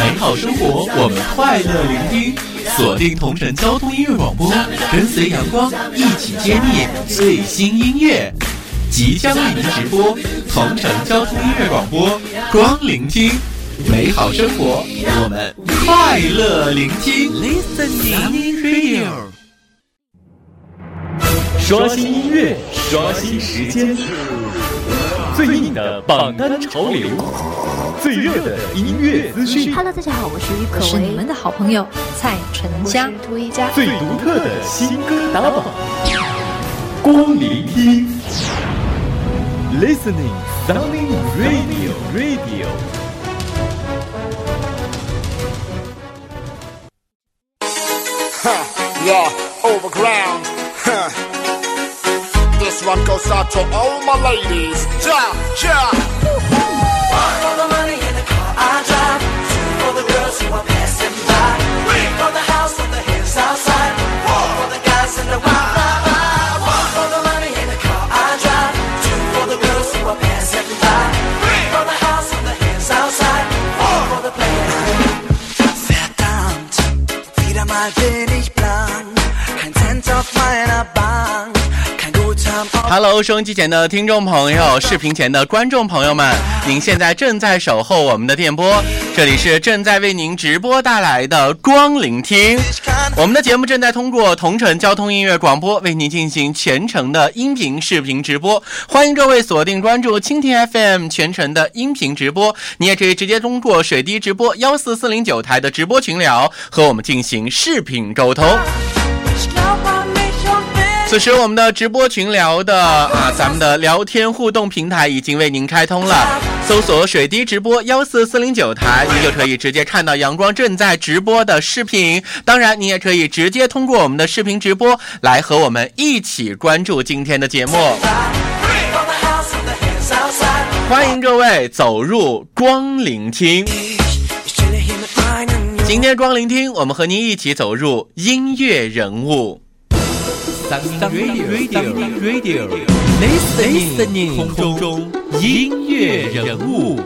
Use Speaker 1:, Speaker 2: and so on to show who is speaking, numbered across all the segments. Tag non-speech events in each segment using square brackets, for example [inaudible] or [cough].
Speaker 1: 美好生活，我们快乐聆听。锁定同城交通音乐广播，跟随阳光一起揭秘最新音乐。即将为您直播同城交通音乐广播，光聆听美好生活，我们快乐聆听。Listening Radio，
Speaker 2: 刷新音乐，刷新时间，最硬的榜单潮流，最热的音乐资讯。
Speaker 3: Hello，大家好，我是于可为，
Speaker 4: 你们的好朋友蔡淳佳，
Speaker 3: 涂一佳，
Speaker 2: 最独特的新歌打榜，光聆听。Listening, sounding radio, radio.
Speaker 5: Huh, yeah, overground. Huh. This one goes out to all my ladies. Ja, ja.
Speaker 1: Hello，收音机前的听众朋友，视频前的观众朋友们，您现在正在守候我们的电波，这里是正在为您直播带来的光聆听。我们的节目正在通过同城交通音乐广播为您进行全程的音频、视频直播，欢迎各位锁定关注蜻蜓 FM 全程的音频直播。你也可以直接通过水滴直播幺四四零九台的直播群聊和我们进行视频沟通。此时，我们的直播群聊的啊，咱们的聊天互动平台已经为您开通了。搜索“水滴直播幺四四零九台”，您就可以直接看到阳光正在直播的视频。当然，你也可以直接通过我们的视频直播来和我们一起关注今天的节目。欢迎各位走入光聆听。今天光聆听，我们和您一起走入音乐人物。
Speaker 2: Radio, radio,
Speaker 1: Listening 空中音乐人物.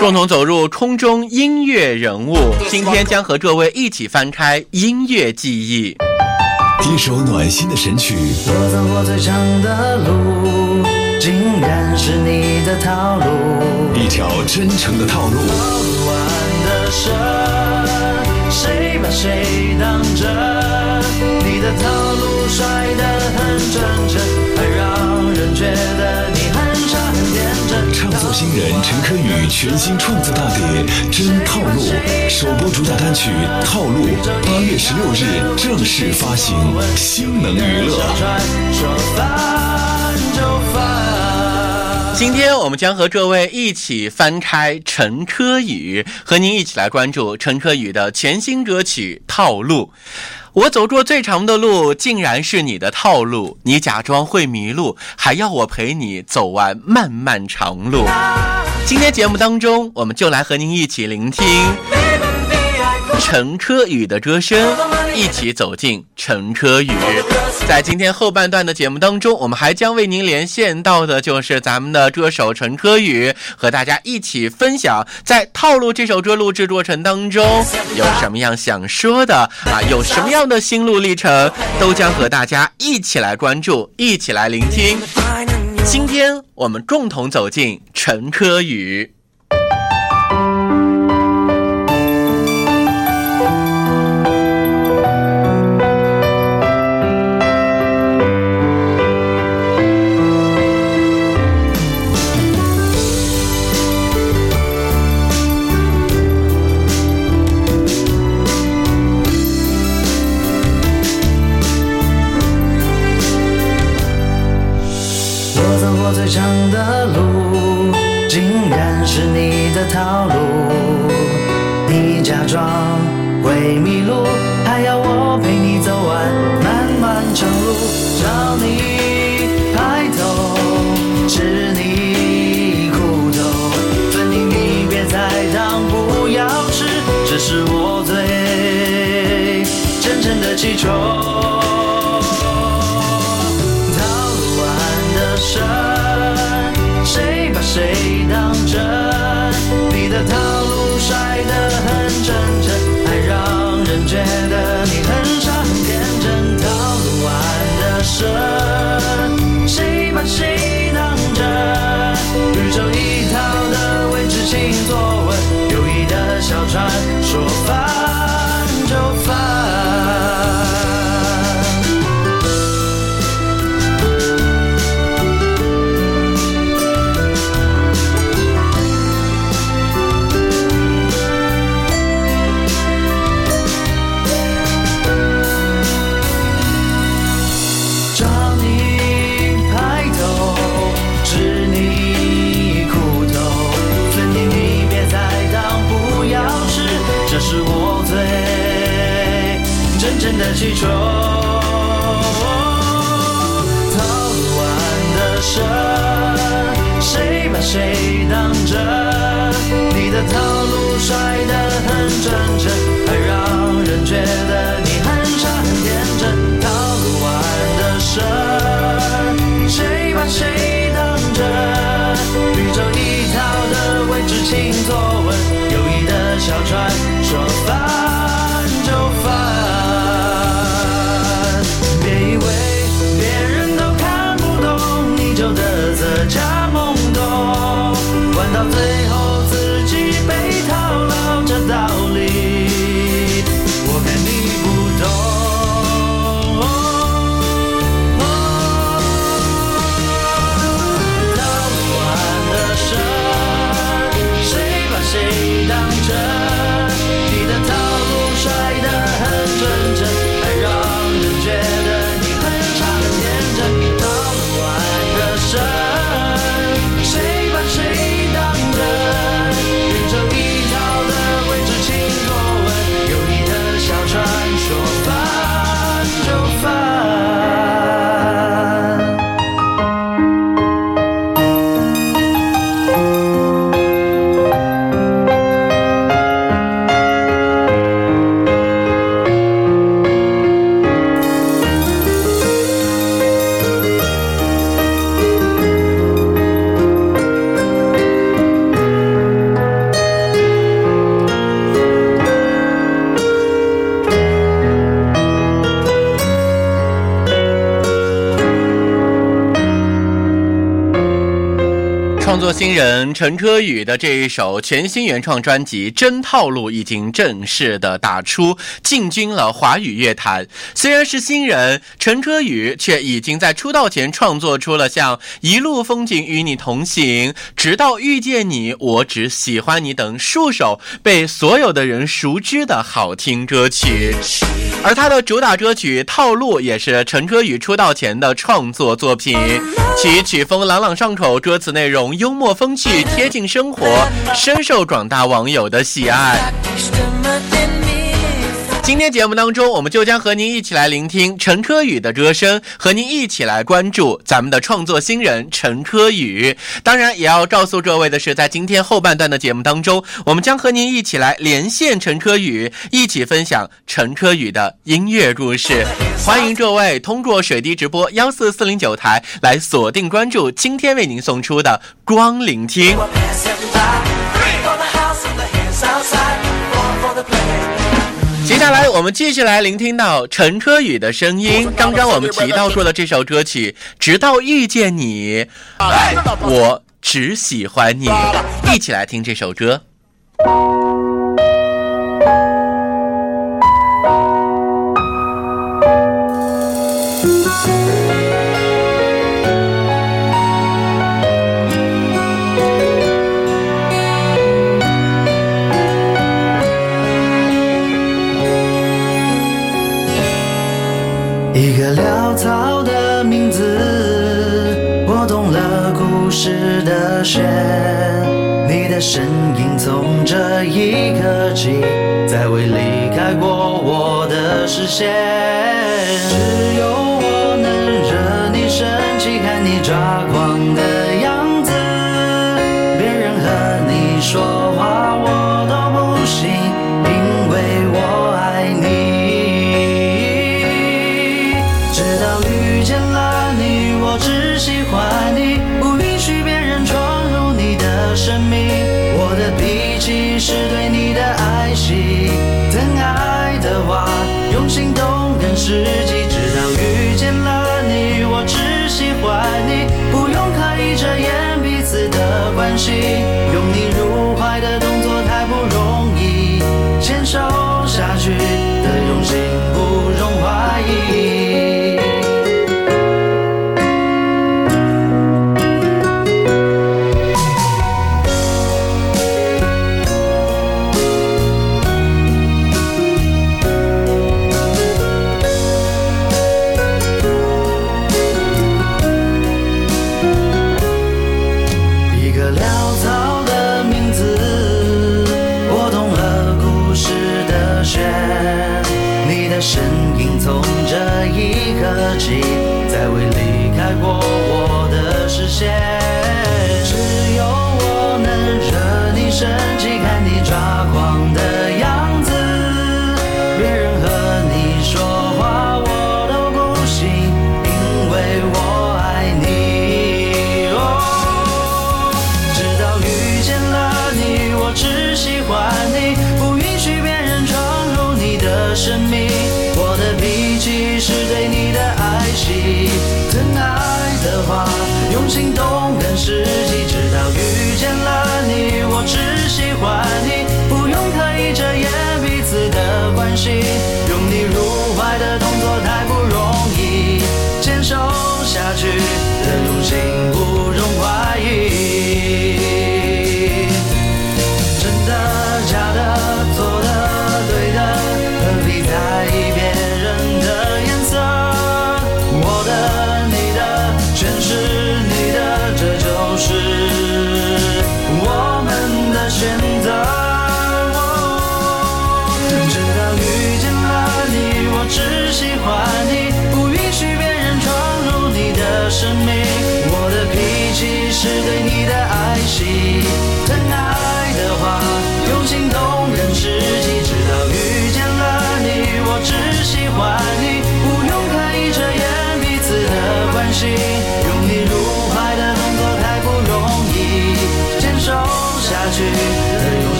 Speaker 1: 共同走入空中音乐人物。今天将和各位一起翻开音乐记忆。
Speaker 6: 一首暖心的神曲，
Speaker 7: 我走过最长的路，竟然是你的套路。
Speaker 6: 一条真诚的套路，
Speaker 7: 不完的神，谁当真？你的套路甩得很真诚，很让人觉得你很傻很天真。
Speaker 6: 唱作新人陈可宇全新创作大碟《真套路》首播主打单曲《套路》，八月十六日正式发行，星能娱乐。
Speaker 1: 今天我们将和各位一起翻开陈科宇，和您一起来关注陈科宇的全新歌曲《套路》。我走过最长的路，竟然是你的套路。你假装会迷路，还要我陪你走完漫漫长路。今天节目当中，我们就来和您一起聆听陈科宇的歌声，一起走进陈科宇。在今天后半段的节目当中，我们还将为您连线到的就是咱们的歌手陈科宇，和大家一起分享在《套路》这首歌录制过程当中有什么样想说的啊，有什么样的心路历程，都将和大家一起来关注，一起来聆听。今天我们共同走进陈科宇。
Speaker 7: all 新人陈科宇的这一首全新原创专辑《真套路》已经正式的打出，进军了华语乐坛。虽然是新人，陈科宇却已经在出道前创作出了像《一路风景与你同行》《直到遇见你》《我只喜欢你》等数首被所有的人熟知的好听歌曲。而他的主打歌曲《套路》也是陈歌宇出道前的创作作品，其曲风朗朗上口，歌词内容幽默风趣，贴近生活，深受广大网友的喜爱。今天节目当中，我们就将和您一起来聆听陈科宇的歌声，和您一起来关注咱们的创作新人陈科宇。当然，也要告诉各位的是，在今天后半段的节目当中，我们将和您一起来连线陈科宇，一起分享陈科宇的音乐故事。欢迎各位通过水滴直播幺四四零九台来锁定关注今天为您送出的光聆听。接下来我们继续来聆听到陈科宇的声音。刚刚我们提到过的这首歌曲《直到遇见你》，哎，我只喜欢你。一起来听这首歌。一个潦草的名字，拨动了故事的弦。你的身影从这一刻起，再未离开过我的视线。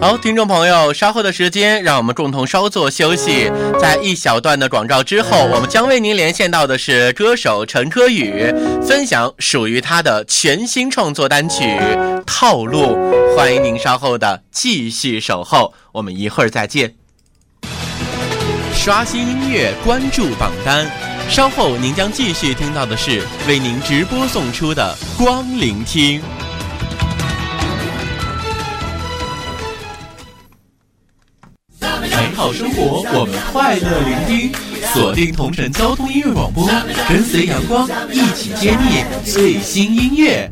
Speaker 1: 好，听众朋友，稍后的时间，让我们共同稍作休息。在一小段的广告之后，我们将为您连线到的是歌手陈科宇，分享属于他的全新创作单曲《套路》。欢迎您稍后的继续守候，我们一会儿再见。刷新音乐，关注榜单。稍后您将继续听到的是为您直播送出的《光聆听》。好生活，我们快乐聆听。锁定同城交通音乐广播，跟随阳光一起揭秘最新音乐。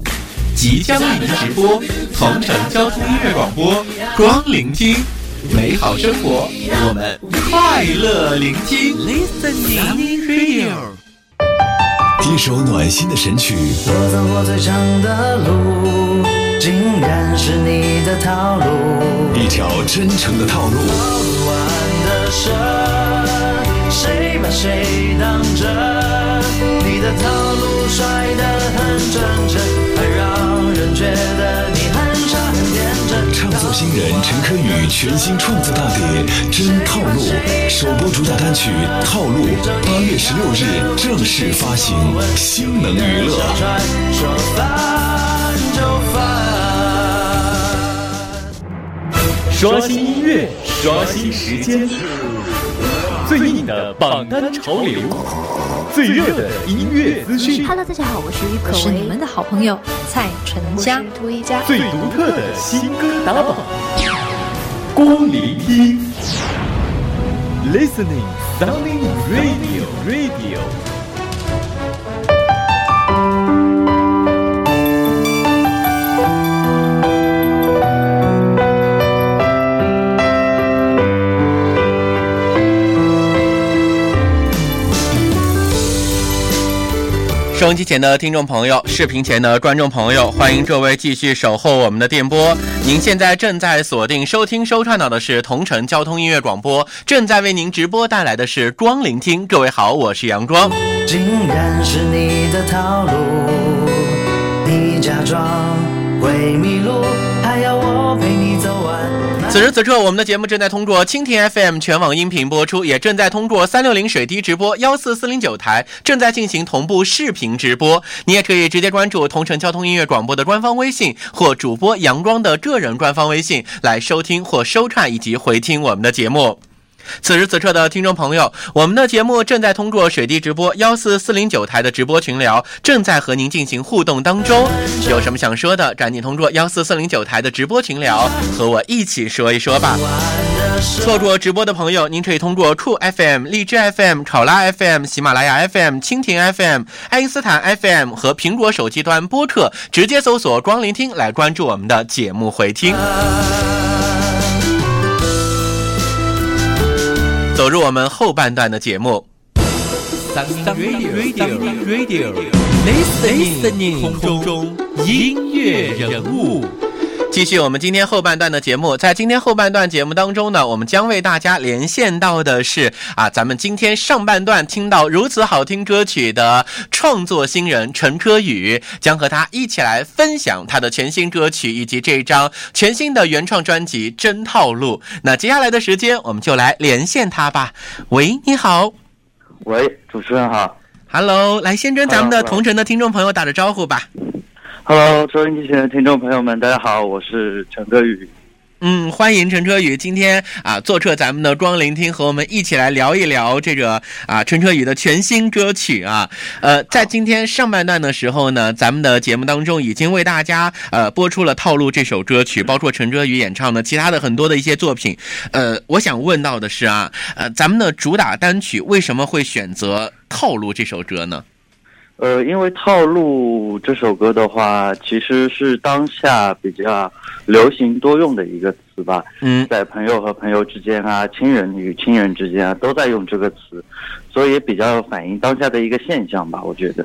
Speaker 1: 即将为您直播同城交通音乐广播，光聆听美好生活，我们快乐聆听。Listening Radio。
Speaker 6: 一首暖心的神曲，
Speaker 7: 我走过最长的路，竟然是你的套路。
Speaker 6: 一条真诚的套路。
Speaker 7: 不完的神，谁把谁当真？你的套路甩得很真诚，还让人觉得你很傻很天真。
Speaker 6: 唱作新人陈科宇全新创作大碟《真套路》首播主打单曲《套路》，八月十六日正式发行，星能娱乐。
Speaker 2: 刷新音乐，刷新时间，最硬的榜单潮流，最热的音乐资讯
Speaker 4: ，Hello，大家好，我是郁可唯，是你们的好朋友蔡淳佳。
Speaker 3: 涂一佳，
Speaker 2: 最独特的新歌打榜。光聆听，Listening Sunny Radio Radio。
Speaker 1: 收音机前的听众朋友，视频前的观众朋友，欢迎各位继续守候我们的电波。您现在正在锁定收听收看到的是同城交通音乐广播，正在为您直播带来的是光聆听。各位好，我是阳光。
Speaker 7: 竟然是你的套路，你假装会迷路，还要我陪你走完。
Speaker 1: 此时此刻，我们的节目正在通过蜻蜓 FM 全网音频播出，也正在通过三六零水滴直播幺四四零九台正在进行同步视频直播。你也可以直接关注同城交通音乐广播的官方微信或主播阳光的个人官方微信来收听或收看以及回听我们的节目。此时此刻的听众朋友，我们的节目正在通过水滴直播幺四四零九台的直播群聊，正在和您进行互动当中。有什么想说的，赶紧通过幺四四零九台的直播群聊和我一起说一说吧。错过直播的朋友，您可以通过酷 FM、荔枝 FM、考拉 FM、喜马拉雅 FM、蜻蜓 FM、爱因斯坦 FM 和苹果手机端播客直接搜索“光聆听”来关注我们的节目回听。走入我们后半段的节目。
Speaker 2: Radio Radio Listening 空中音乐人物。
Speaker 1: 继续我们今天后半段的节目，在今天后半段节目当中呢，我们将为大家连线到的是啊，咱们今天上半段听到如此好听歌曲的创作新人陈科宇，将和他一起来分享他的全新歌曲以及这张全新的原创专辑《真套路》。那接下来的时间，我们就来连线他吧。喂，你好
Speaker 3: 喂，主持人好。
Speaker 1: ，Hello，来先跟咱们的同城的听众朋友打个招呼吧。
Speaker 3: Hello，收音机前的听众朋友们，大家好，我是陈哲宇。
Speaker 1: 嗯，欢迎陈车宇今天啊做客咱们的光聆听，和我们一起来聊一聊这个啊陈车宇的全新歌曲啊。呃，在今天上半段的时候呢，咱们的节目当中已经为大家呃播出了《套路》这首歌曲，包括陈车宇演唱的其他的很多的一些作品。呃，我想问到的是啊，呃，咱们的主打单曲为什么会选择《套路》这首歌呢？
Speaker 3: 呃，因为《套路》这首歌的话，其实是当下比较流行多用的一个词吧，
Speaker 1: 嗯
Speaker 3: 在朋友和朋友之间啊，亲人与亲人之间啊，都在用这个词，所以也比较反映当下的一个现象吧，我觉得。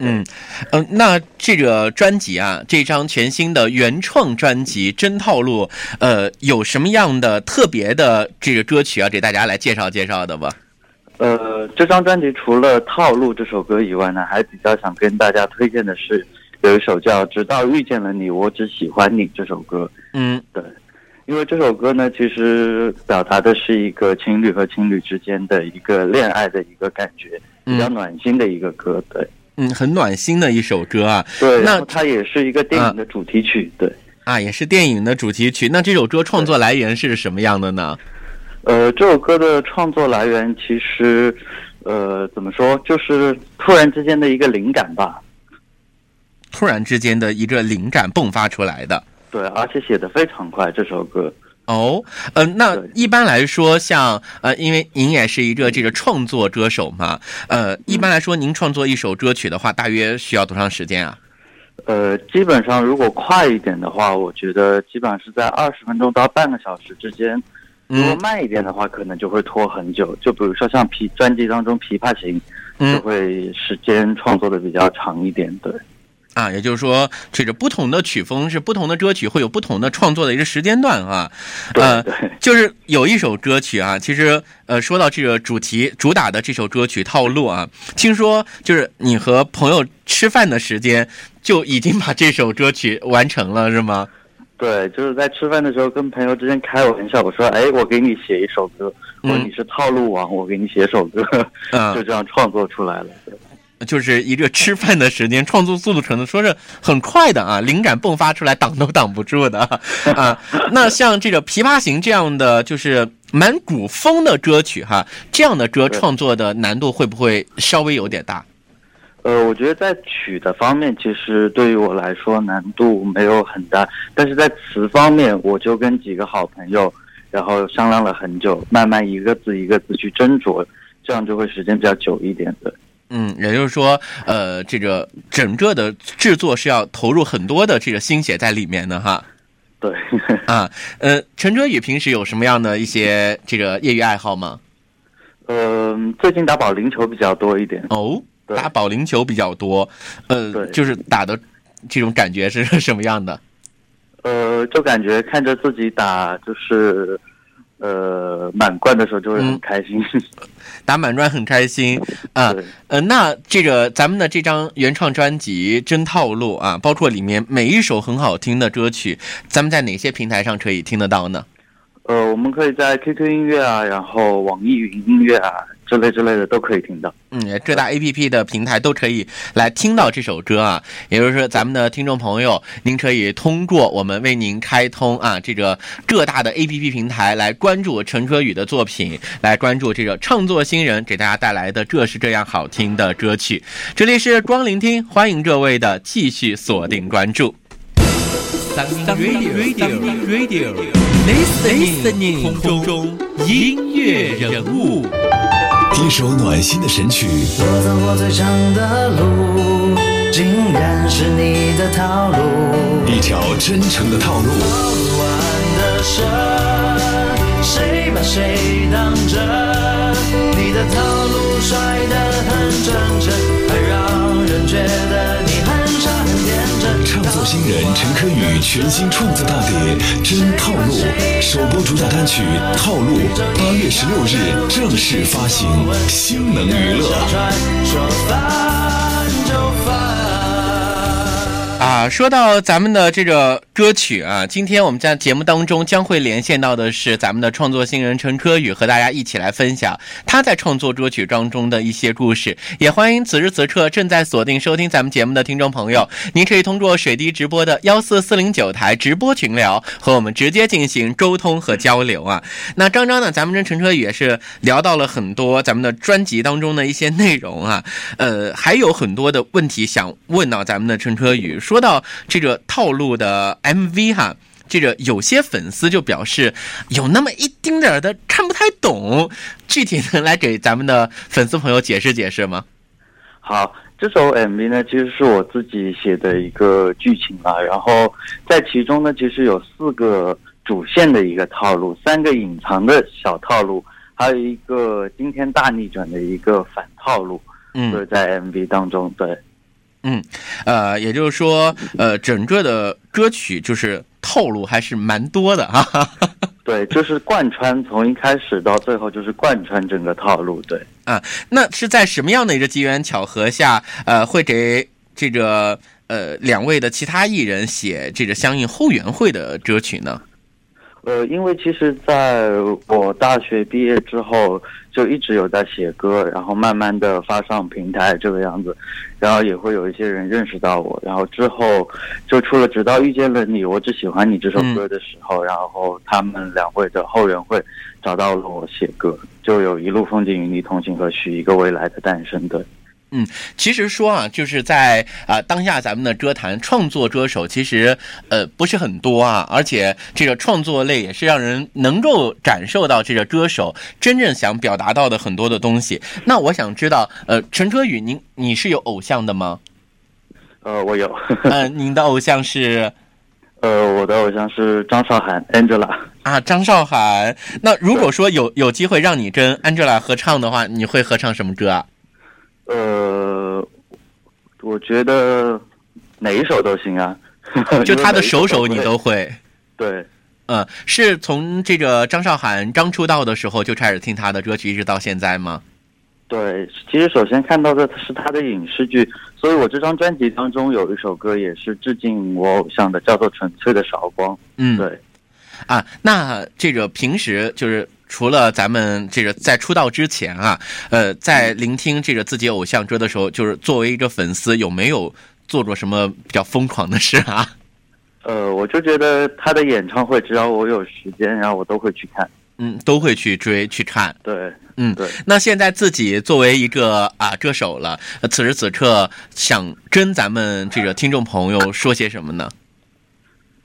Speaker 1: 嗯，呃，那这个专辑啊，这张全新的原创专辑《真套路》，呃，有什么样的特别的这个歌曲啊，给大家来介绍介绍的吧？
Speaker 3: 呃，这张专辑除了《套路》这首歌以外呢，还比较想跟大家推荐的是有一首叫《直到遇见了你，我只喜欢你》这首歌。
Speaker 1: 嗯
Speaker 3: 对，因为这首歌呢，其实表达的是一个情侣和情侣之间的一个恋爱的一个感觉，比较
Speaker 1: 嗯
Speaker 3: 暖心的一个歌。对，
Speaker 1: 嗯，很暖心的一首歌啊
Speaker 3: 对，
Speaker 1: 那
Speaker 3: 它也是一个电影的主题曲。对，
Speaker 1: 啊，也是电影的主题曲。那这首歌创作来源是什么样的呢？
Speaker 3: 呃，这首歌的创作来源其实，呃，怎么说，就是突然之间的一个灵感吧。
Speaker 1: 突然之间的一个灵感迸发出来的。
Speaker 3: 对，而且写的非常快，这首歌。
Speaker 1: 哦，呃，那一般来说，像呃，因为您也是一个这个创作歌手嘛，呃，一般来说，您创作一首歌曲的话，大约需要多长时间啊？
Speaker 3: 呃，基本上如果快一点的话，我觉得基本上是在二十分钟到半个小时之间。如果
Speaker 1: 嗯
Speaker 3: 慢一点的话，可能就会拖很久。就比如说像琵专辑当中《琵琶行》，就
Speaker 1: 嗯
Speaker 3: 会时间创作的比较长一点。对，
Speaker 1: 啊，也就是说，这个不同的曲风是不同的歌曲会有不同的创作的一个时间段啊。呃就是有一首歌曲啊，其实呃，说到这个主题主打的这首歌曲套路啊，听说就是你和朋友吃饭的时间就已经把这首歌曲完成了，是吗？
Speaker 3: 对，就是在吃饭的时候跟朋友之间开玩笑，我说：“哎，我给你写一首歌，我说
Speaker 1: 嗯
Speaker 3: 你是套路王，我给你写首歌。[laughs]
Speaker 1: 嗯
Speaker 3: 就这样创作出来了。
Speaker 1: 就是一个吃饭的时间，创作速度可能说是很快的啊，灵感迸发出来，挡都挡不住的 [laughs] 啊。那像这个《琵琶行》这样的，就是蛮古风的歌曲哈，这样的歌创作的难度会不会稍微有点大？
Speaker 3: 呃，我觉得在曲的方面，其实对于我来说难度没有很大，但是在词方面，我就跟几个好朋友然后商量了很久，慢慢一个字一个字去斟酌，这样就会时间比较久一点的。
Speaker 1: 嗯，也就是说，呃，这个整个的制作是要投入很多的这个心血在里面的哈。
Speaker 3: 对，
Speaker 1: 啊，呃，陈哲宇平时有什么样的一些这个业余爱好吗？
Speaker 3: 呃，最近打保龄球比较多一点。
Speaker 1: 哦，
Speaker 3: 对
Speaker 1: 打保龄球比较多，呃，就是打的这种感觉是什么样的？
Speaker 3: 呃，就感觉看着自己打就是，呃，满贯的时候就会
Speaker 1: 嗯
Speaker 3: 很开心。[laughs]
Speaker 1: 打满贯很开心啊。呃，那这个咱们的这张原创专辑《真套路》啊，包括里面每一首很好听的歌曲，咱们在哪些平台上可以听得到呢？
Speaker 3: 呃，我们可以在 QQ 音乐啊，然后网易云音乐啊之类之类的都可以听到。
Speaker 1: 嗯，各大 A P P 的平台都可以来听到这首歌啊。也就是说，咱们的听众朋友，您可以通过我们为您开通啊这个各大的 A P P 平台来关注陈科宇的作品，来关注这个创作新人给大家带来的这是这样好听的歌曲。这里是光聆听，欢迎各位的继续锁定关注。Radio Radio Listening 空中音乐人物。
Speaker 6: 一首暖心的神曲，
Speaker 7: 我走过最长的路，竟然是你的套路。
Speaker 6: 一条真诚的套路。
Speaker 7: 套路完的深，谁把谁当真？你的套路帅得很真诚，还让人觉得
Speaker 6: 新人陈科宇全新创作大碟《真套路》首播主打单曲《套路》，八月十六日正式发行，星能娱乐。
Speaker 7: 说翻就。
Speaker 1: 啊，说到咱们的这个歌曲啊，今天我们在节目当中将会连线到的是咱们的创作新人陈科宇，和大家一起来分享他在创作歌曲当中的一些故事。也欢迎此时此刻正在锁定收听咱们节目的听众朋友，您可以通过水滴直播的幺四四零九台直播群聊和我们直接进行沟通和交流啊。那刚刚呢，咱们跟陈科宇也是聊到了很多咱们的专辑当中的一些内容啊，呃，还有很多的问题想问到咱们的陈科宇。说到这个套路的 MV 哈。这个有些粉丝就表示有那么一丁点儿的看不太懂，具体能来给咱们的粉丝朋友解释解释吗？
Speaker 3: 好，这首 MV 呢，其实是我自己写的一个剧情啊。然后在其中呢，其实有四个主线的一个套路，三个隐藏的小套路，还有一个惊天大逆转的一个反套路。
Speaker 1: 嗯
Speaker 3: 就是在 MV 当中，对，
Speaker 1: 嗯，呃，也就是说，呃，整个的歌曲就是套路还是蛮多的哈、哈。[laughs]
Speaker 3: 对，就是贯穿从一开始到最后，就是贯穿整个套路。对，
Speaker 1: 啊，那是在什么样的一个机缘巧合下，呃，会给这个呃两位的其他艺人写这个相应后援会的歌曲呢？
Speaker 3: 呃，因为其实在我大学毕业之后，就一直有在写歌，然后慢慢的发上平台这个样子，然后也会有一些人认识到我，然后之后就出了《直到遇见了你，我只喜欢你》这首歌的时候，然后他们两位的后援会找到了我写歌，就有一路风景与你同行和许一个未来的诞生。对，
Speaker 1: 其实说啊，就是在啊、当下咱们的歌坛创作歌手其实呃不是很多啊，而且这个创作类也是让人能够感受到这个歌手真正想表达到的很多的东西。那我想知道，呃，陈哲宇，您你是有偶像的吗？
Speaker 3: 呃，我有，
Speaker 1: 呃，您的偶像是 [laughs]
Speaker 3: 呃，我的偶像是张韶涵 Angela。
Speaker 1: 啊张韶涵。那如果说有有机会让你跟 Angela 合唱的话，你会合唱什么歌啊？
Speaker 3: 呃，我觉得哪一首都行啊，[laughs]
Speaker 1: 就他的首首你都会。
Speaker 3: 对。
Speaker 1: 嗯，是从这个张韶涵刚出道的时候就开始听他的歌曲，一直到现在吗？
Speaker 3: 对，其实首先看到的是他的影视剧，所以我这张专辑当中有一首歌也是致敬我偶像的，叫做《纯粹的韶光》。
Speaker 1: 嗯，
Speaker 3: 对，
Speaker 1: 啊，那这个平时就是除了咱们这个在出道之前啊，呃，在聆听这个自己偶像歌的时候，就是作为一个粉丝，有没有做过什么比较疯狂的事啊？
Speaker 3: 呃，我就觉得他的演唱会，只要我有时间，然后我都会去看。
Speaker 1: 嗯，都会去追去看。
Speaker 3: 对，
Speaker 1: 嗯，
Speaker 3: 对。
Speaker 1: 那现在自己作为一个啊歌手了，呃此时此刻想跟咱们这个听众朋友说些什么呢？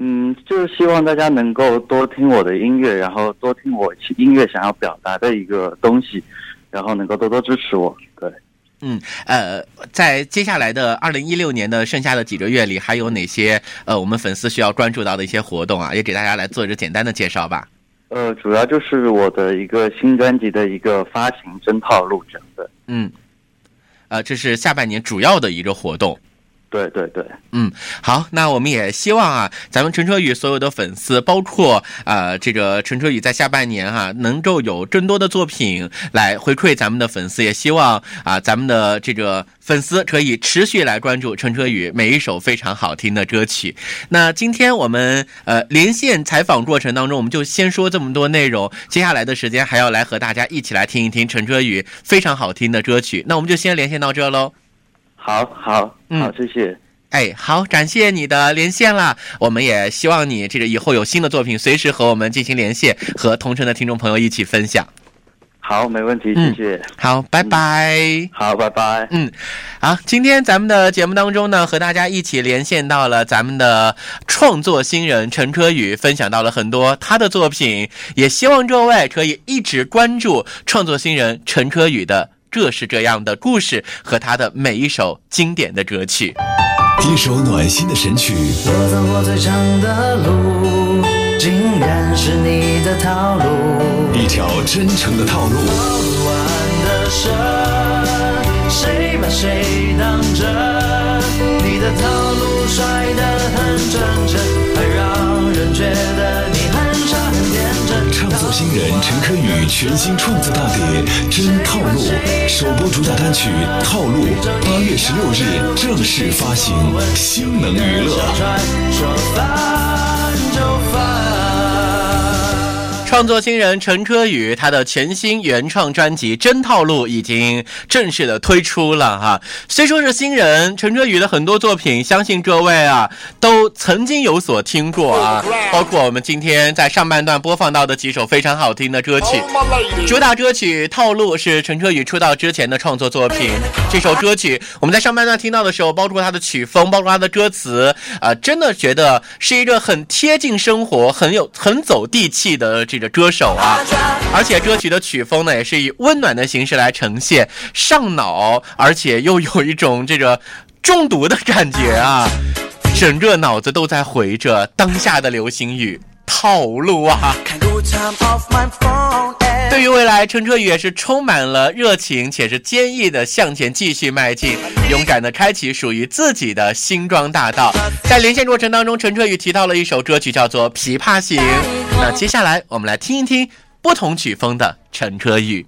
Speaker 3: 嗯，就是希望大家能够多听我的音乐，然后多听我音乐想要表达的一个东西，然后能够多多支持我。对，
Speaker 1: 嗯，呃，在接下来的二零一六年的剩下的几个月里，还有哪些呃我们粉丝需要关注到的一些活动啊？也给大家来做一个简单的介绍吧。
Speaker 3: 呃，主要就是我的一个新专辑的一个发行真套路这样的。
Speaker 1: 嗯，呃，这是下半年主要的一个活动。
Speaker 3: 对对对，
Speaker 1: 嗯，好，那我们也希望啊，咱们陈车宇所有的粉丝，包括呃这个陈车宇在下半年哈、能够有更多的作品来回馈咱们的粉丝，也希望啊、咱们的这个粉丝可以持续来关注陈车宇每一首非常好听的歌曲。那今天我们呃连线采访过程当中，我们就先说这么多内容，接下来的时间还要来和大家一起来听一听陈车宇非常好听的歌曲。那我们就先连线到这喽。
Speaker 3: 好好
Speaker 1: 嗯
Speaker 3: 好，谢谢。
Speaker 1: 哎，好，感谢你的连线啦！我们也希望你这个以后有新的作品，随时和我们进行连线，和同城的听众朋友一起分享。
Speaker 3: 好，没问题，
Speaker 1: 嗯
Speaker 3: 谢谢。
Speaker 1: 好，拜拜。
Speaker 3: 好，拜拜。
Speaker 1: 嗯，好，今天咱们的节目当中呢，和大家一起连线到了咱们的创作新人陈科宇，分享到了很多他的作品，也希望各位可以一直关注创作新人陈科宇的这是这样的故事和他的每一首经典的歌曲。
Speaker 6: 一首暖心的神曲，
Speaker 7: 我走过最长的路，竟然是你的套路。
Speaker 6: 一条真诚的套路。新人陈柯宇全新创作大碟《真套路》首播主打单曲《套路》，八月十六日正式发行，星能娱乐。
Speaker 1: 创作新人陈科宇，他的全新原创专辑《真套路》已经正式的推出了哈。虽说是新人，陈科宇的很多作品，相信各位啊都曾经有所听过啊，包括我们今天在上半段播放到的几首非常好听的歌曲。主打歌曲《套路》是陈车宇出道之前的创作作品。这首歌曲我们在上半段听到的时候，包括他的曲风，包括他的歌词，啊、真的觉得是一个很贴近生活、很有很走地气的这歌手啊。而且歌曲的曲风呢，也是以温暖的形式来呈现，上脑，而且又有一种这个中毒的感觉啊，整个脑子都在回着当下的流行语套路啊。对于未来，陈车宇也是充满了热情，且是坚毅的向前继续迈进，勇敢的开启属于自己的星光大道。在连线过程当中，陈车宇提到了一首歌曲，叫做《琵琶行》。那接下来我们来听一听不同曲风的陈车宇。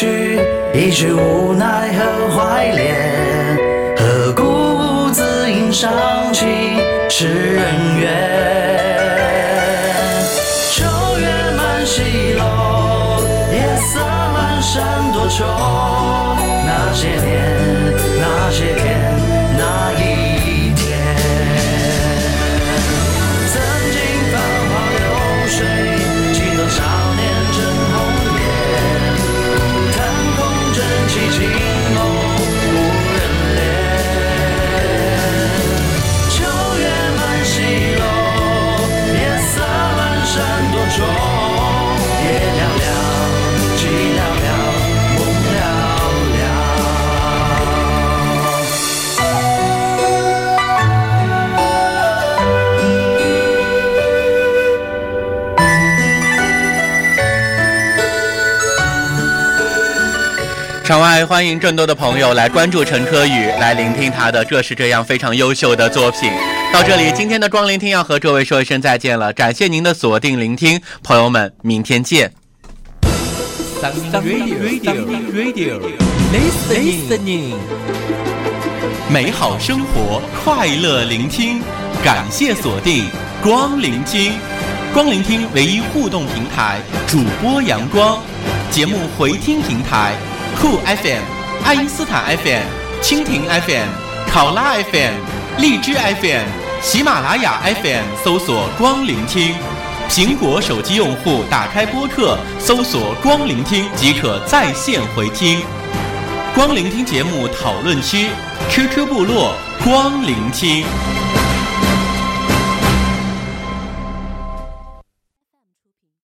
Speaker 7: 一句，一句无奈和怀恋，何故自引伤情，是人怨？秋月满西楼，夜色阑珊多愁。那些年，
Speaker 1: 场外欢迎更多的朋友来关注陈科宇，来聆听他的这是这样非常优秀的作品。到这里，今天的光聆听要和各位说一声再见了，感谢您的锁定聆听，朋友们，明天见。
Speaker 2: Listening，
Speaker 1: 美好生活，快乐聆听，感谢锁定光聆听，光聆听唯一互动平台，主播阳光，节目回听平台酷 FM、爱因斯坦 FM、蜻蜓 FM、考拉 FM、荔枝 FM、喜马拉雅 FM 搜索光聆听。苹果手机用户打开播客，搜索“光聆听”即可在线回听。光聆听节目讨论区，QQ 部落光聆听。